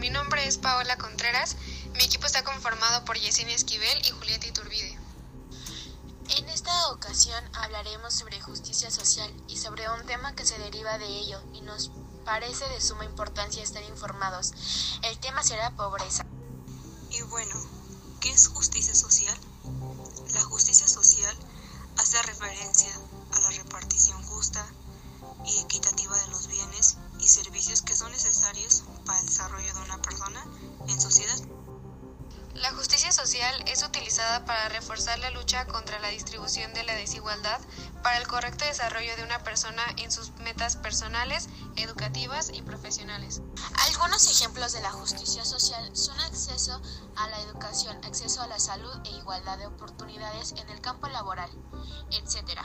mi nombre es Paola Contreras. Mi equipo está conformado por Yesenia Esquivel y Julieta Iturbide. En esta ocasión hablaremos sobre justicia social y sobre un tema que se deriva de ello y nos parece de suma importancia estar informados. El tema será pobreza. Y bueno, ¿qué es justicia social? La justicia sociedad. La justicia social es utilizada para reforzar la lucha contra la distribución de la desigualdad, para el correcto desarrollo de una persona en sus metas personales, educativas y profesionales. Algunos ejemplos de la justicia social son acceso a la educación, acceso a la salud e igualdad de oportunidades en el campo laboral, etc.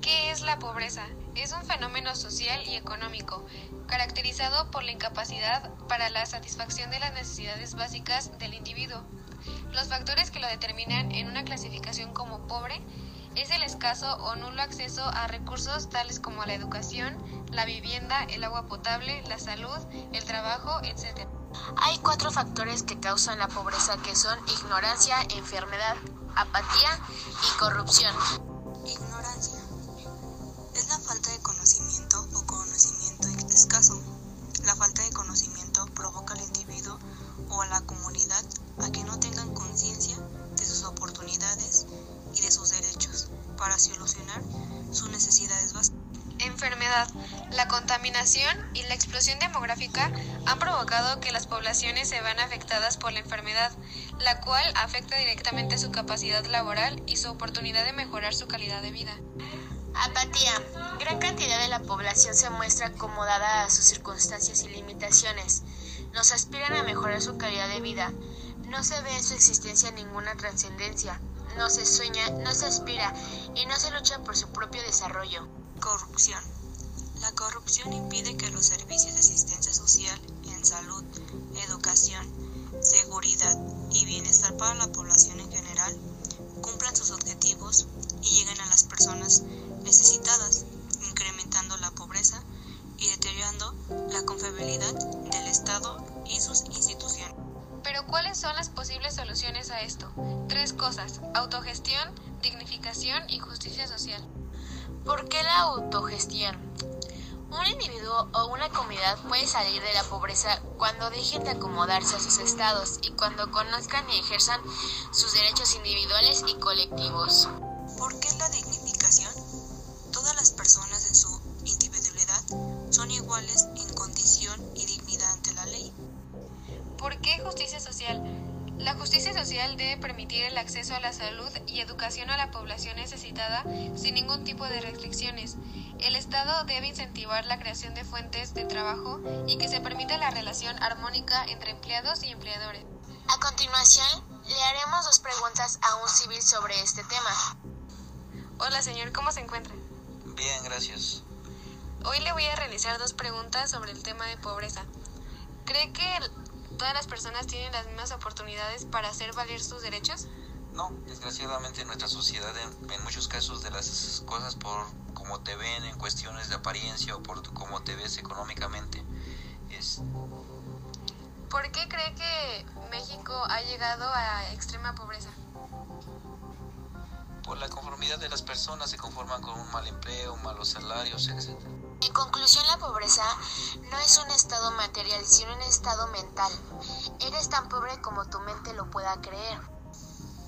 ¿Qué es la pobreza? Es un fenómeno social y económico, caracterizado por la incapacidad para la satisfacción de las necesidades básicas del individuo. Los factores que lo determinan en una clasificación como pobre es el escaso o nulo acceso a recursos tales como la educación, la vivienda, el agua potable, la salud, el trabajo, etc. Hay cuatro factores que causan la pobreza que son ignorancia, enfermedad, apatía y corrupción. La falta de conocimiento o conocimiento escaso. La falta de conocimiento provoca al individuo o a la comunidad a que no tengan conciencia de sus oportunidades y de sus derechos para solucionar sus necesidades básicas. Enfermedad. La contaminación y la explosión demográfica han provocado que las poblaciones se vean afectadas por la enfermedad, la cual afecta directamente su capacidad laboral y su oportunidad de mejorar su calidad de vida. Apatía. Gran cantidad de la población se muestra acomodada a sus circunstancias y limitaciones. Nos aspiran a mejorar su calidad de vida. No se ve en su existencia ninguna trascendencia. No se sueña, no se aspira y no se lucha por su propio desarrollo. Corrupción. La corrupción impide que los servicios de asistencia social en salud, educación, seguridad y bienestar para la población en general cumplan sus objetivos y lleguen a las personas necesitadas, incrementando la pobreza y deteriorando la confiabilidad del Estado y sus instituciones. Pero ¿cuáles son las posibles soluciones a esto? Tres cosas, autogestión, dignificación y justicia social. ¿Por qué la autogestión? Un individuo o una comunidad puede salir de la pobreza cuando dejen de acomodarse a sus estados y cuando conozcan y ejerzan sus derechos individuales y colectivos. ¿Por qué la dignificación? Personas en su individualidad son iguales en condición y dignidad ante la ley. ¿Por qué justicia social? La justicia social debe permitir el acceso a la salud y educación a la población necesitada sin ningún tipo de restricciones. El Estado debe incentivar la creación de fuentes de trabajo y que se permita la relación armónica entre empleados y empleadores. A continuación, le haremos dos preguntas a un civil sobre este tema. Hola señor, ¿cómo se encuentra? Bien, gracias. Hoy le voy a realizar dos preguntas sobre el tema de pobreza. ¿Cree que todas las personas tienen las mismas oportunidades para hacer valer sus derechos? No, desgraciadamente en nuestra sociedad, en, en, muchos casos de las cosas por cómo te ven, en cuestiones de apariencia o por cómo te ves económicamente, es... ¿Por qué cree que México ha llegado a extrema pobreza? De las personas se conforman con un mal empleo, malos salarios, etc. En conclusión, la pobreza no es un estado material, sino un estado mental. Eres tan pobre como tu mente lo pueda creer.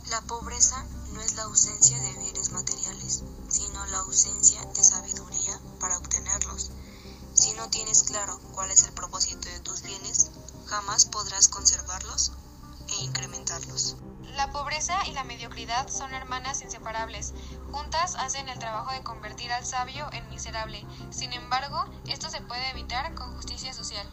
La pobreza no es la ausencia de bienes materiales, sino la ausencia de sabiduría para obtenerlos. Si no tienes claro cuál es el propósito de tus bienes, jamás podrás conservarlos incrementarlos. La pobreza y la mediocridad son hermanas inseparables. Juntas hacen el trabajo de convertir al sabio en miserable. Sin embargo, esto se puede evitar con justicia social.